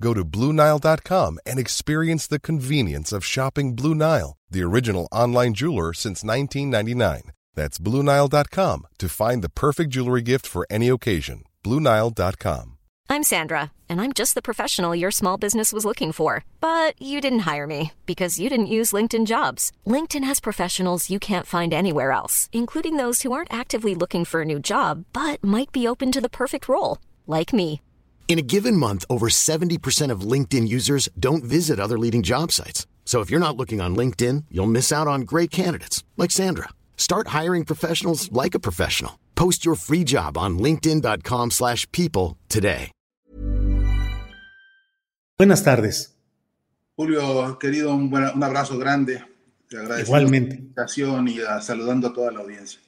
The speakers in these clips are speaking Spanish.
Go to BlueNile.com and experience the convenience of shopping Blue Nile, the original online jeweler since 1999. That's BlueNile.com to find the perfect jewelry gift for any occasion. BlueNile.com. I'm Sandra, and I'm just the professional your small business was looking for. But you didn't hire me because you didn't use LinkedIn jobs. LinkedIn has professionals you can't find anywhere else, including those who aren't actively looking for a new job but might be open to the perfect role, like me. In a given month, over 70% of LinkedIn users don't visit other leading job sites. So if you're not looking on LinkedIn, you'll miss out on great candidates like Sandra. Start hiring professionals like a professional. Post your free job on linkedin.com/people today. Buenas tardes. Julio, querido, un, buen- un abrazo grande. Te agradezco Igualmente. la invitación y ah, saludando a toda la audiencia.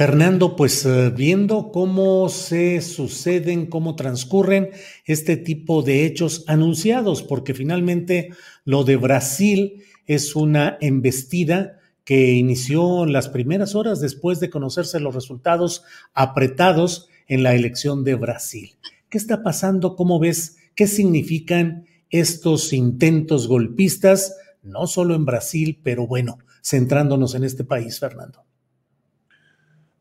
Fernando, pues eh, viendo cómo se suceden, cómo transcurren este tipo de hechos anunciados, porque finalmente lo de Brasil es una embestida que inició las primeras horas después de conocerse los resultados apretados en la elección de Brasil. ¿Qué está pasando? ¿Cómo ves? ¿Qué significan estos intentos golpistas? No solo en Brasil, pero bueno, centrándonos en este país, Fernando.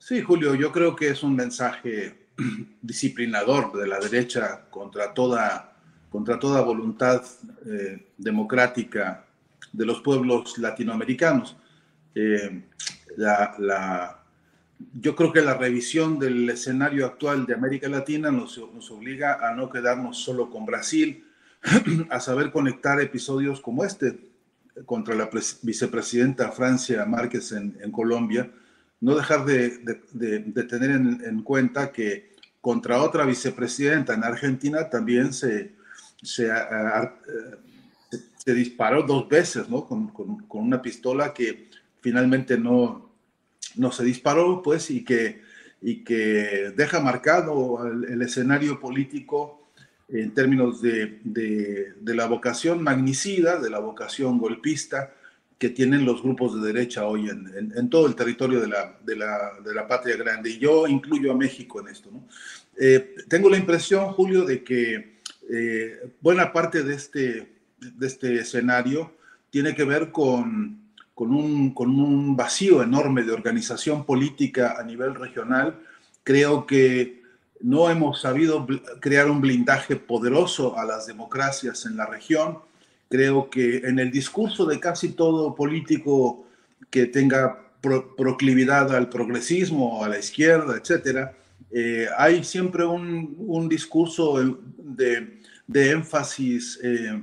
Sí, Julio, yo creo que es un mensaje disciplinador de la derecha contra toda, contra toda voluntad eh, democrática de los pueblos latinoamericanos. Eh, yo creo que la revisión del escenario actual de América Latina nos, obliga a no quedarnos solo con Brasil, a saber conectar episodios como este contra la pres- vicepresidenta Francia Márquez en Colombia, no dejar de, de- de- tener en, en cuenta que contra otra vicepresidenta en Argentina también se, se, se- se disparó dos veces ¿no? con, con- con una pistola que finalmente no, no se disparó, pues, y que, y que deja marcado el, el escenario político en términos de, de- de la vocación magnicida, de la vocación golpista que tienen los grupos de derecha hoy en, en- en todo el territorio de la, de, la, de la patria grande. Y yo incluyo a México en esto. ¿no? Eh, tengo la impresión, Julio, de que eh, buena parte de este, de este escenario tiene que ver con, con, un, con un vacío enorme de organización política a nivel regional. Creo que no hemos sabido crear un blindaje poderoso a las democracias en la región. Creo que en el discurso de casi todo político que tenga pro- proclividad al progresismo, a la izquierda, etcétera, eh, hay siempre un, un discurso de, de énfasis eh,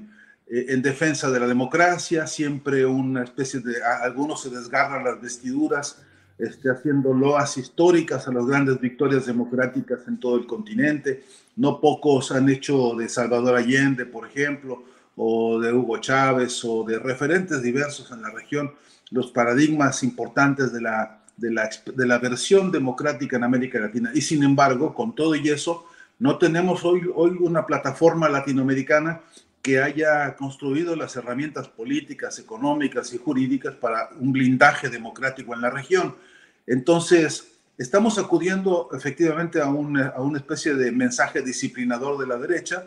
en defensa de la democracia, siempre una especie de, algunos se desgarran las vestiduras, este, haciendo loas históricas a las grandes victorias democráticas en todo el continente. No pocos han hecho de Salvador Allende, por ejemplo, o de Hugo Chávez, o de referentes diversos en la región, los paradigmas importantes de la, de la, de la versión democrática en América Latina. Y sin embargo, con todo y eso, no tenemos hoy, hoy una plataforma latinoamericana que haya construido las herramientas políticas, económicas y jurídicas para un blindaje democrático en la región. Entonces, estamos acudiendo efectivamente a una, a una especie de mensaje disciplinador de la derecha,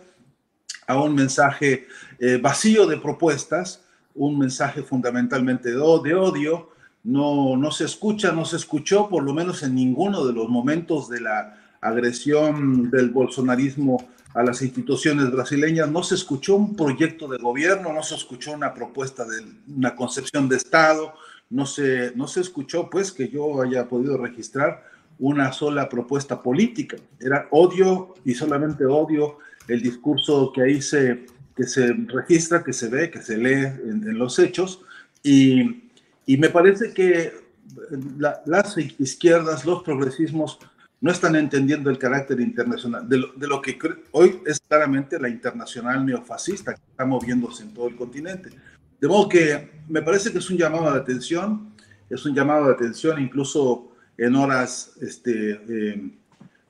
a un mensaje eh, vacío de propuestas, un mensaje fundamentalmente de, de odio. No, no se escucha, no se escuchó, por lo menos en ninguno de los momentos de la agresión del bolsonarismo a las instituciones brasileñas, no se escuchó un proyecto de gobierno, no se escuchó una propuesta de una concepción de Estado, no se, no se escuchó, pues, que yo haya podido registrar una sola propuesta política. Era odio y solamente odio el discurso que ahí se, que se registra, que se ve, que se lee en, en los hechos. Y, y me parece que la- las izquierdas, los progresismos, no están entendiendo el carácter internacional de lo, que hoy es claramente la internacional neofascista que está moviéndose en todo el continente. De modo que me parece que es un llamado de atención, es un llamado de atención incluso en horas este, eh,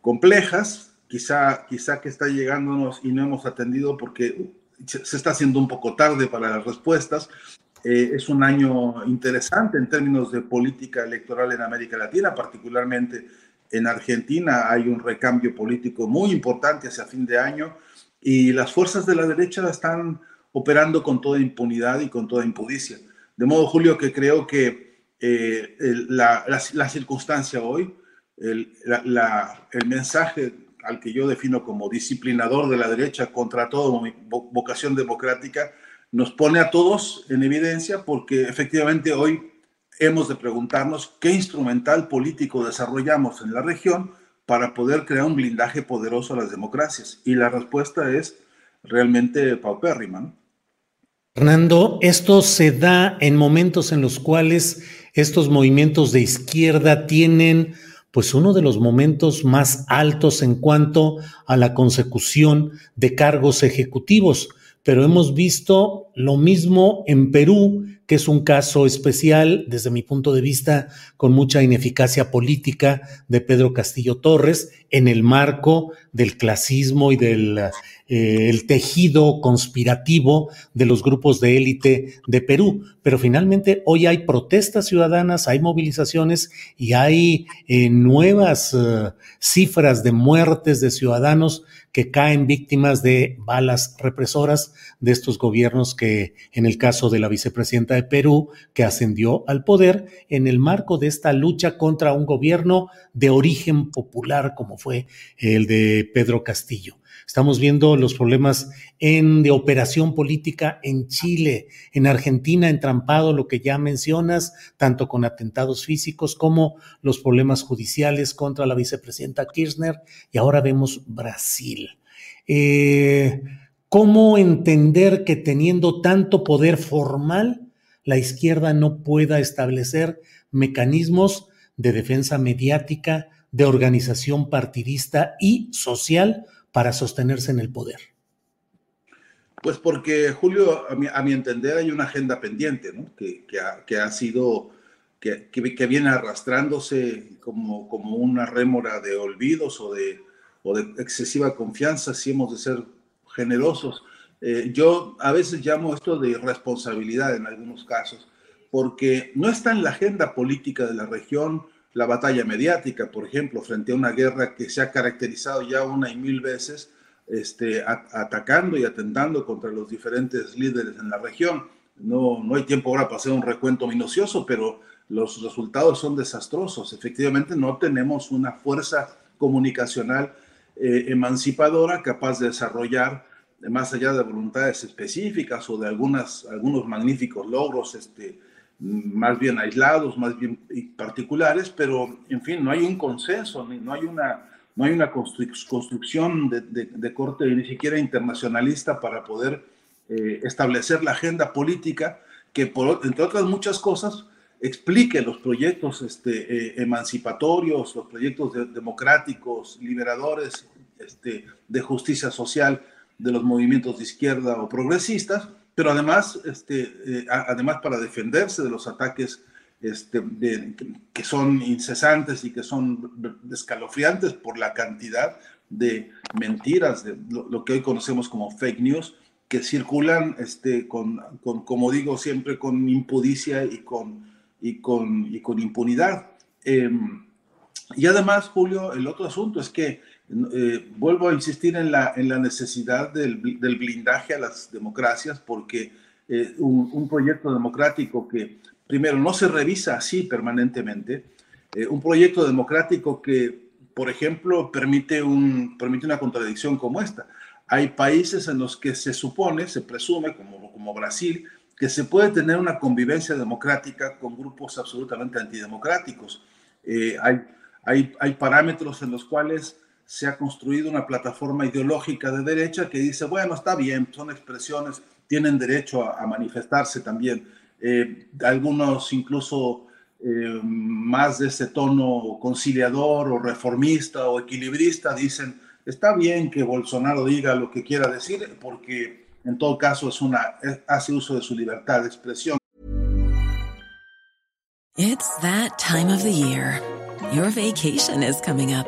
complejas, quizá, quizá que está llegándonos y no hemos atendido porque se está haciendo un poco tarde para las respuestas. Eh, es un año interesante en términos de política electoral en América Latina, particularmente en Argentina hay un recambio político muy importante hacia fin de año y las fuerzas de la derecha están operando con toda impunidad y con toda impudicia. De modo, Julio, que creo que eh, la, la, circunstancia hoy, el, el mensaje al que yo defino como disciplinador de la derecha contra toda vocación democrática, nos pone a todos en evidencia porque efectivamente hoy hemos de preguntarnos qué instrumental político desarrollamos en la región para poder crear un blindaje poderoso a las democracias. Y la respuesta es realmente paupérrima. Fernando, esto se da en momentos en los cuales estos movimientos de izquierda tienen pues uno de los momentos más altos en cuanto a la consecución de cargos ejecutivos. Pero hemos visto lo mismo en Perú, que es un caso especial desde mi punto de vista con mucha ineficacia política de Pedro Castillo Torres en el marco del clasismo y del eh, tejido conspirativo de los grupos de élite de Perú. Pero finalmente hoy hay protestas ciudadanas, hay movilizaciones y hay eh, nuevas eh, cifras de muertes de ciudadanos que caen víctimas de balas represoras de estos gobiernos que, en el caso de la vicepresidenta de Perú, que ascendió al poder en el marco de esta lucha contra un gobierno de origen popular como fue el de Pedro Castillo. Estamos viendo los problemas en, de operación política en Chile, en Argentina, entrampado lo que ya mencionas, tanto con atentados físicos como los problemas judiciales contra la vicepresidenta Kirchner. Y ahora vemos Brasil. Eh, ¿Cómo entender que teniendo tanto poder formal, la izquierda no pueda establecer mecanismos de defensa mediática, de organización partidista y social para sostenerse en el poder? Pues porque, Julio, a mi, entender hay una agenda pendiente, ¿no? que, ha, sido, que, que, viene arrastrándose como, como una rémora de olvidos o de, o de excesiva confianza, si hemos de ser generosos. Eh, yo a veces llamo esto de irresponsabilidad en algunos casos, porque no está en la agenda política de la región la batalla mediática, por ejemplo, frente a una guerra que se ha caracterizado ya una y mil veces, este, atacando y atentando contra los diferentes líderes en la región. No, no hay tiempo ahora para hacer un recuento minucioso, pero los resultados son desastrosos. Efectivamente, no tenemos una fuerza comunicacional eh, emancipadora capaz de desarrollar, más allá de voluntades específicas o de algunas, algunos magníficos logros este, más bien aislados, más bien particulares, pero en fin, no hay un consenso, no hay una, no hay una construcción de, corte ni siquiera internacionalista para poder eh, establecer la agenda política que, por, entre otras muchas cosas, explique los proyectos este, eh, emancipatorios, los proyectos democráticos, liberadores, este, de justicia social de los movimientos de izquierda o progresistas, pero además, este, eh, además para defenderse de los ataques este, que son incesantes y que son escalofriantes por la cantidad de mentiras, de lo, que hoy conocemos como fake news, que circulan, este, con, con, como digo siempre, con impudicia y con, y con, y con impunidad. Em, y además, Julio, el otro asunto es que eh, vuelvo a insistir en la, en la necesidad del, del blindaje a las democracias porque eh, un, proyecto democrático que primero no se revisa así permanentemente, eh, un proyecto democrático que, por ejemplo, permite, un, permite una contradicción como esta. Hay países en los que se supone, se presume, como, como Brasil, que se puede tener una convivencia democrática con grupos absolutamente antidemocráticos. hay, hay, hay parámetros en los cuales se ha construido una plataforma ideológica de derecha que dice, bueno, está bien, son expresiones, tienen derecho a, manifestarse también. Eh, algunos incluso eh, más de ese tono conciliador o reformista o equilibrista dicen, está bien que Bolsonaro diga lo que quiera decir porque en todo caso es una, hace uso de su libertad de expresión. It's that time of the year. Your vacation is coming up.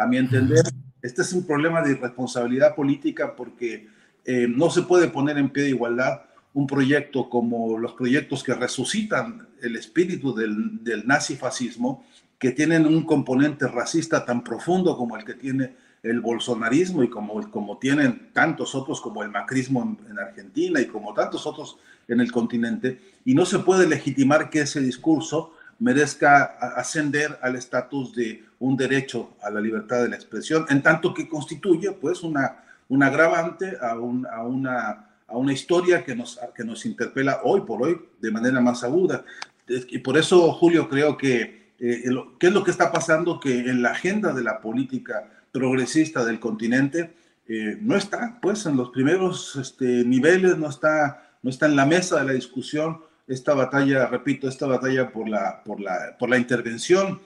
A mi entender, este es un problema de irresponsabilidad política porque eh, no se puede poner en pie de igualdad un proyecto como los proyectos que resucitan el espíritu del, del nazifascismo, que tienen un componente racista tan profundo como el que tiene el bolsonarismo y como, como tienen tantos otros como el macrismo en, en, Argentina y como tantos otros en el continente, y no se puede legitimar que ese discurso merezca ascender al estatus de un derecho a la libertad de la expresión, en tanto que constituye pues una, un agravante a, un, a, una, a una historia que nos, que nos interpela hoy por hoy de manera más aguda. Y por eso, Julio, creo que, eh, ¿qué es lo que está pasando? Que en la agenda de la política progresista del continente eh, no está, pues, en los primeros este, niveles, no está, no está en la mesa de la discusión esta batalla, repito, esta batalla por la, por la, por la intervención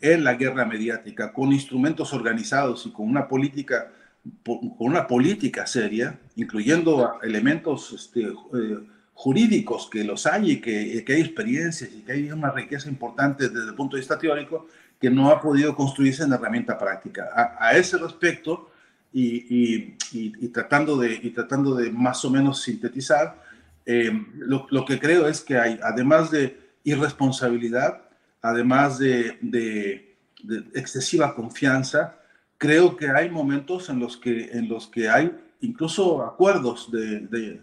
en la guerra mediática, con instrumentos organizados y con una política, con una política seria, incluyendo elementos este, eh, jurídicos que los hay y que, que, hay experiencias y que hay una riqueza importante desde el punto de vista teórico que no ha podido construirse en herramienta práctica. A, a ese respecto, y, y, y, y, tratando de, y tratando de más o menos sintetizar, eh, lo, lo, que creo es que hay, además de irresponsabilidad, además de, de, de, excesiva confianza, creo que hay momentos en los que, en los que hay incluso acuerdos de, de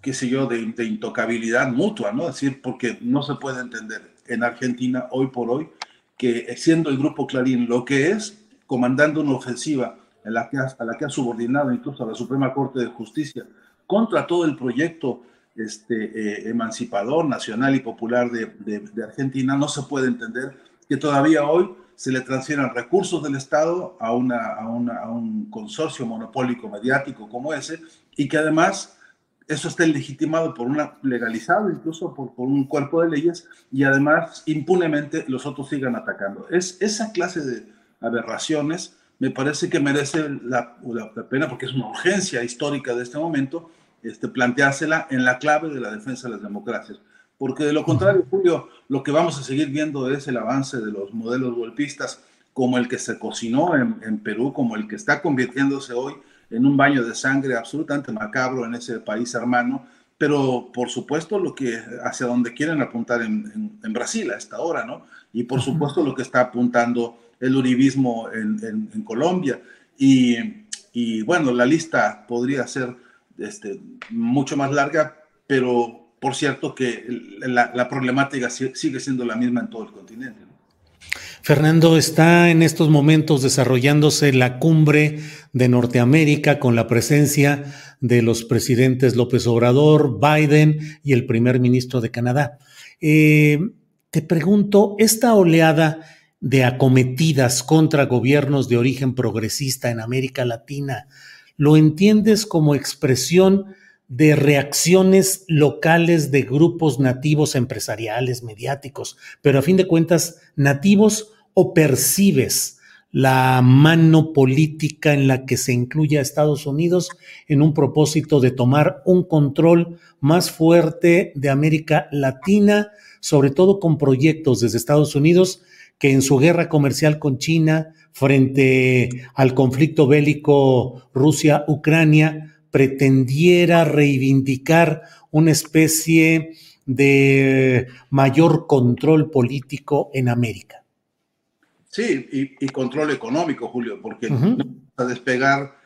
qué sé yo, de, intocabilidad mutua, ¿no? Es decir, porque no se puede entender en Argentina hoy por hoy que siendo el grupo Clarín lo que es, comandando una ofensiva en la que ha, a la que ha subordinado incluso a la Suprema Corte de Justicia contra todo el proyecto este, eh, emancipador, nacional y popular de, de, de, Argentina, no se puede entender que todavía hoy se le transfieran recursos del Estado a, una, a, una, a un consorcio monopólico mediático como ese y que además eso esté legitimado por una, legalizado incluso por, por, un cuerpo de leyes y además impunemente los otros sigan atacando. Es esa clase de aberraciones me parece que merece la, la, la pena porque es una urgencia histórica de este momento este, planteársela en la clave de la defensa de las democracias. Porque de lo contrario, Julio, lo que vamos a seguir viendo es el avance de los modelos golpistas como el que se cocinó en, en Perú, como el que está convirtiéndose hoy en un baño de sangre absolutamente macabro en ese país hermano, pero por supuesto lo que hacia donde quieren apuntar en, en, en Brasil a esta hora, ¿no? Y por supuesto lo que está apuntando el uribismo en, en Colombia. Y, y, bueno, la lista podría ser este, mucho más larga, pero por cierto que la, problemática sigue siendo la misma en todo el continente. Fernando, está en estos momentos desarrollándose la cumbre de Norteamérica con la presencia de los presidentes López Obrador, Biden y el primer ministro de Canadá. Eh, te pregunto, esta oleada de acometidas contra gobiernos de origen progresista en América Latina, ¿lo entiendes como expresión de reacciones locales de grupos nativos empresariales, mediáticos, pero a fin de cuentas nativos o percibes la mano política en la que se incluye a Estados Unidos en un propósito de tomar un control más fuerte de América Latina, sobre todo con proyectos desde Estados Unidos que en su guerra comercial con China frente al conflicto bélico Rusia-Ucrania pretendiera reivindicar una especie de mayor control político en América. Sí, y, control económico, Julio, porque no a despegar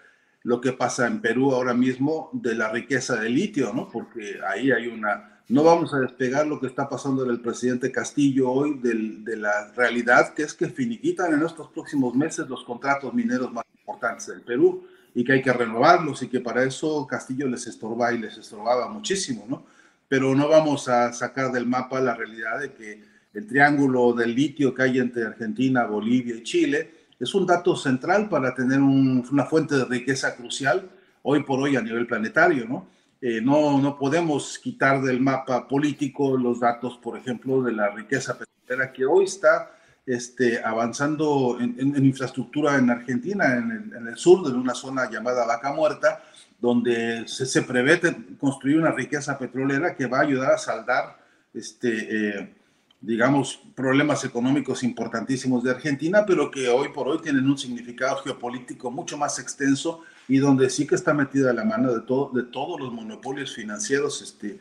lo que pasa en Perú ahora mismo de la riqueza del litio, ¿no? Porque ahí hay una... No vamos a despegar lo que está pasando en el presidente Castillo hoy de la realidad, que es que finiquitan en estos próximos meses los contratos mineros más importantes del Perú y que hay que renovarlos y que para eso Castillo les estorba y les estorbaba muchísimo, ¿no? Pero no vamos a sacar del mapa la realidad de que el triángulo del litio que hay entre Argentina, Bolivia y Chile, es un dato central para tener una fuente de riqueza crucial hoy por hoy a nivel planetario, ¿no? Eh, no, no podemos quitar del mapa político los datos, por ejemplo, de la riqueza petrolera que hoy está este, avanzando en, infraestructura en Argentina, en el, sur, de una zona llamada Vaca Muerta, donde se, se prevé construir una riqueza petrolera que va a ayudar a saldar este, eh, digamos, problemas económicos importantísimos de Argentina, pero que hoy por hoy tienen un significado geopolítico mucho más extenso y donde sí que está metida la mano de, todo, de todos los monopolios financieros este,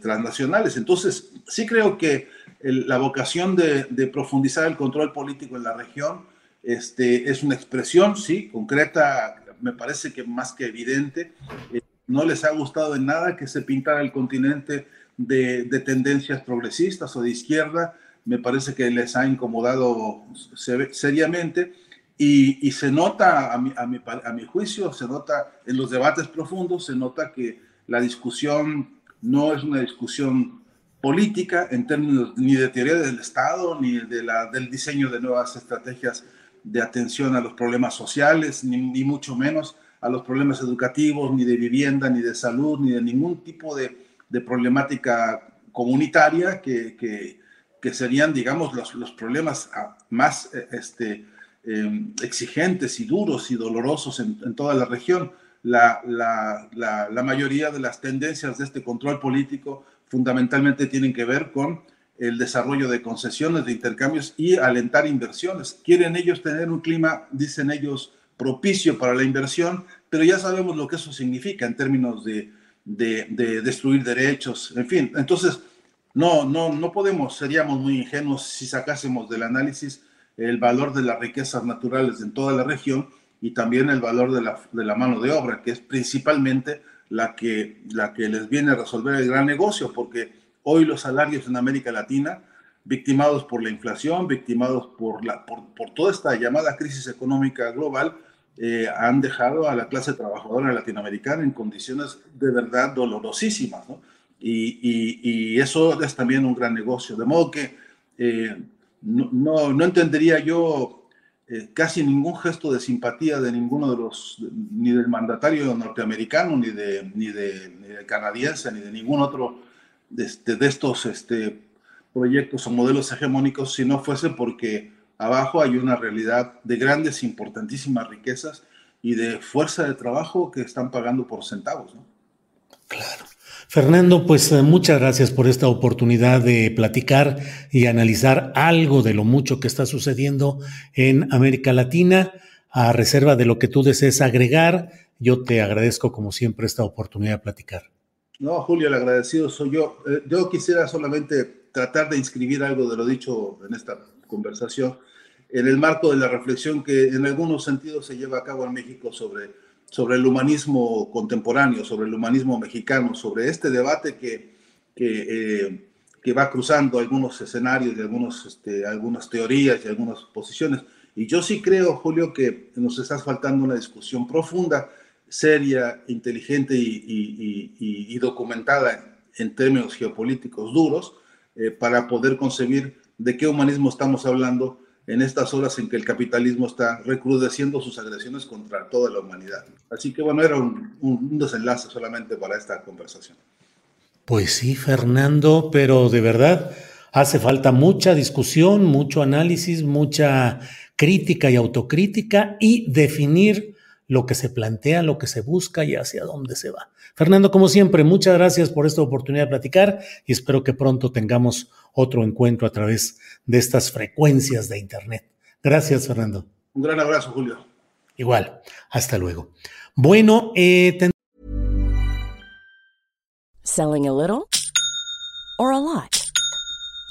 transnacionales. Entonces, sí creo que la vocación de, profundizar el control político en la región este, es una expresión, sí, concreta, me parece que más que evidente. Eh, no les ha gustado en nada que se pintara el continente de, tendencias progresistas o de izquierda, me parece que les ha incomodado seriamente y, se nota, a mi, a, mi, juicio, se nota en los debates profundos, se nota que la discusión no es una discusión política en términos ni de teoría del Estado, ni de la, del diseño de nuevas estrategias de atención a los problemas sociales, ni, ni mucho menos a los problemas educativos, ni de vivienda, ni de salud, ni de ningún tipo de, de problemática comunitaria que, que, serían, digamos, los, los problemas más eh, este, em, exigentes y duros y dolorosos en, toda la región. La, la, la, mayoría de las tendencias de este control político fundamentalmente tienen que ver con el desarrollo de concesiones, de intercambios y alentar inversiones. Quieren ellos tener un clima, dicen ellos, propicio para la inversión, pero ya sabemos lo que eso significa en términos de de, destruir derechos, en fin. Entonces, no, no, no podemos, seríamos muy ingenuos si sacásemos del análisis el valor de las riquezas naturales en toda la región y también el valor de la, de la mano de obra, que es principalmente la que, la que les viene a resolver el gran negocio, porque hoy los salarios en América Latina, victimados por la inflación, victimados por, la, por, por toda esta llamada crisis económica global, eh, han dejado a la clase trabajadora latinoamericana en condiciones de verdad dolorosísimas, ¿no? Y, y, eso es también un gran negocio. De modo que eh, no, no, entendería yo eh, casi ningún gesto de simpatía de ninguno de los, ni del mandatario norteamericano, ni de, ni de, ni canadiense, ni de ningún otro de, este, de estos este, proyectos o modelos hegemónicos, si no fuese porque abajo hay una realidad de grandes, importantísimas riquezas y de fuerza de trabajo que están pagando por centavos. Claro. Fernando, pues eh, muchas gracias por esta oportunidad de platicar y analizar algo de lo mucho que está sucediendo en América Latina. A reserva de lo que tú desees agregar, yo te agradezco como siempre esta oportunidad de platicar. No, Julio, el agradecido soy yo. Eh, yo quisiera solamente tratar de inscribir algo de lo dicho en esta conversación en el marco de la reflexión que en algunos sentidos se lleva a cabo en México sobre, sobre el humanismo contemporáneo, sobre el humanismo mexicano, sobre este debate que, que, eh, que va cruzando algunos escenarios y algunos, este, algunas teorías y algunas posiciones. Y yo sí creo, Julio, que nos está faltando una discusión profunda, seria, inteligente y, y, documentada en términos geopolíticos duros eh, para poder concebir de qué humanismo estamos hablando en estas horas en que el capitalismo está recrudeciendo sus agresiones contra toda la humanidad. Así que bueno, era un, desenlace solamente para esta conversación. Pues sí, Fernando, pero de verdad hace falta mucha discusión, mucho análisis, mucha crítica y autocrítica y definir lo que se plantea, lo que se busca y hacia dónde se va. Fernando, como siempre, muchas gracias por esta oportunidad de platicar y espero que pronto tengamos otro encuentro a través de estas frecuencias de Internet. Gracias, Fernando. Un gran abrazo, Julio. Igual, hasta luego. Bueno, eh, Selling a little or a lot?